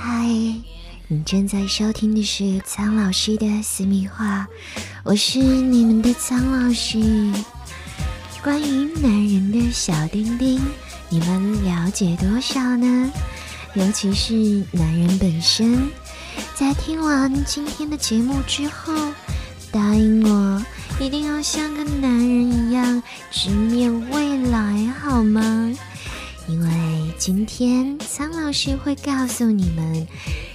嗨，你正在收听的是苍老师的私密话，我是你们的苍老师。关于男人的小丁丁，你们了解多少呢？尤其是男人本身，在听完今天的节目之后，答应我一定要像个男人一样直面未来，好吗？因为今天苍老师会告诉你们，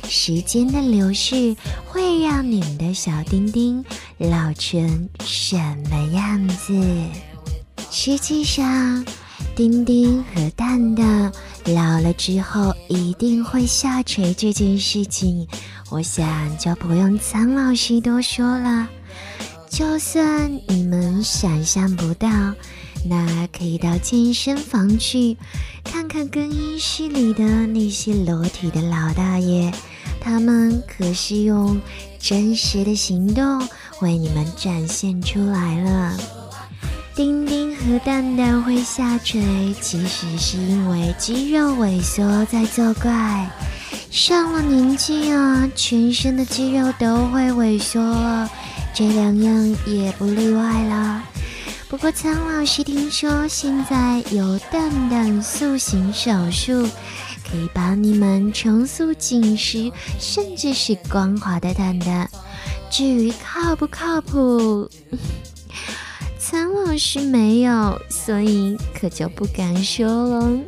时间的流逝会让你们的小丁丁老成什么样子。实际上，丁丁和蛋蛋老了之后一定会下垂这件事情，我想就不用苍老师多说了。就算你们想象不到。那可以到健身房去看看更衣室里的那些裸体的老大爷，他们可是用真实的行动为你们展现出来了。丁丁和蛋蛋会下垂，其实是因为肌肉萎缩在作怪。上了年纪啊，全身的肌肉都会萎缩了，这两样也不例外啦。不过，苍老师听说现在有蛋蛋塑形手术，可以帮你们重塑紧实，甚至是光滑的蛋蛋。至于靠不靠谱，苍老师没有，所以可就不敢说了。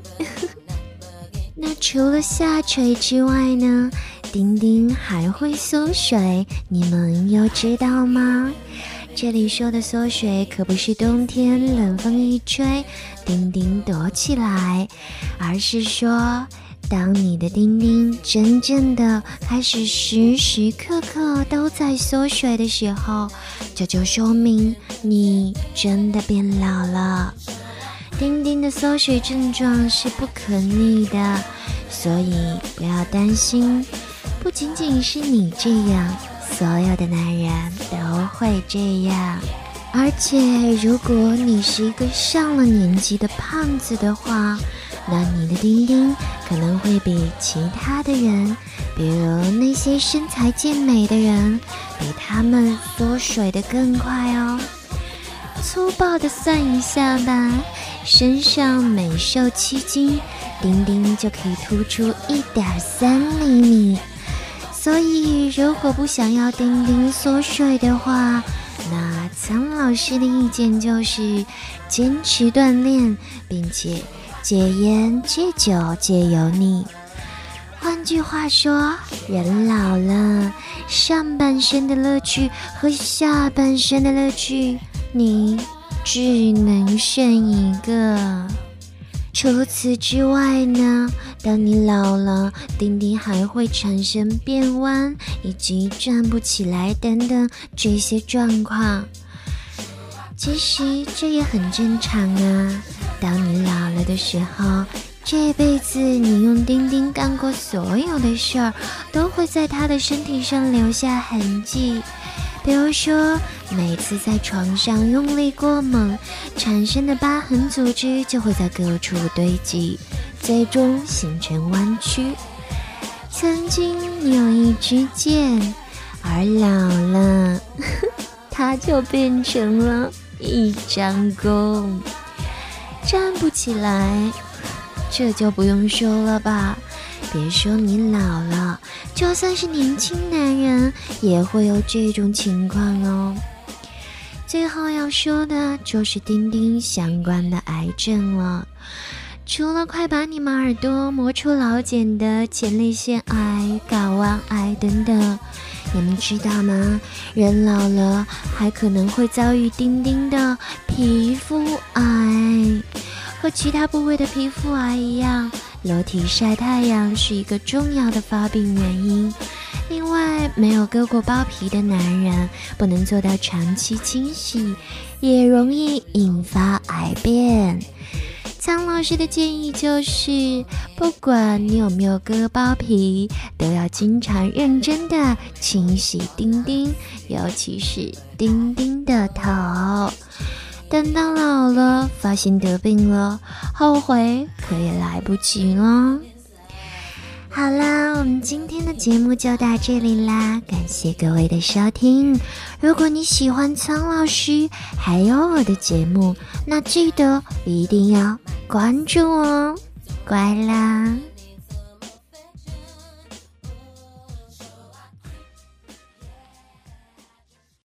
那除了下垂之外呢？丁丁还会缩水，你们有知道吗？这里说的缩水可不是冬天冷风一吹，丁丁躲起来，而是说，当你的丁丁真正的开始时时刻刻都在缩水的时候，这就说明你真的变老了。丁丁的缩水症状是不可逆的，所以不要担心，不仅仅是你这样。所有的男人都会这样，而且如果你是一个上了年纪的胖子的话，那你的丁丁可能会比其他的人，比如那些身材健美的人，比他们缩水的更快哦。粗暴的算一下吧，身上每瘦七斤，丁丁就可以突出一点三厘米。所以，如果不想要丁丁缩水的话，那苍老师的意见就是坚持锻炼，并且戒烟、戒酒、戒油腻。换句话说，人老了，上半身的乐趣和下半身的乐趣，你只能剩一个。除此之外呢，当你老了，丁丁还会产生变弯以及站不起来等等这些状况。其实这也很正常啊。当你老了的时候，这辈子你用丁丁干过所有的事儿，都会在他的身体上留下痕迹。比如说，每次在床上用力过猛，产生的疤痕组织就会在各处堆积，最终形成弯曲。曾经你有一支箭，而老了，它就变成了一张弓，站不起来。这就不用说了吧。别说你老了，就算是年轻男人也会有这种情况哦。最后要说的就是丁丁相关的癌症了，除了快把你们耳朵磨出老茧的前列腺癌、睾丸癌等等，你们知道吗？人老了还可能会遭遇丁丁的皮肤癌，和其他部位的皮肤癌一样。裸体晒太阳是一个重要的发病原因。另外，没有割过包皮的男人不能做到长期清洗，也容易引发癌变。苍老师的建议就是，不管你有没有割包皮，都要经常认真的清洗丁丁，尤其是丁丁的头。等到老了，发现得病了，后悔可也来不及了。好啦，我们今天的节目就到这里啦，感谢各位的收听。如果你喜欢苍老师还有我的节目，那记得一定要关注我，乖啦。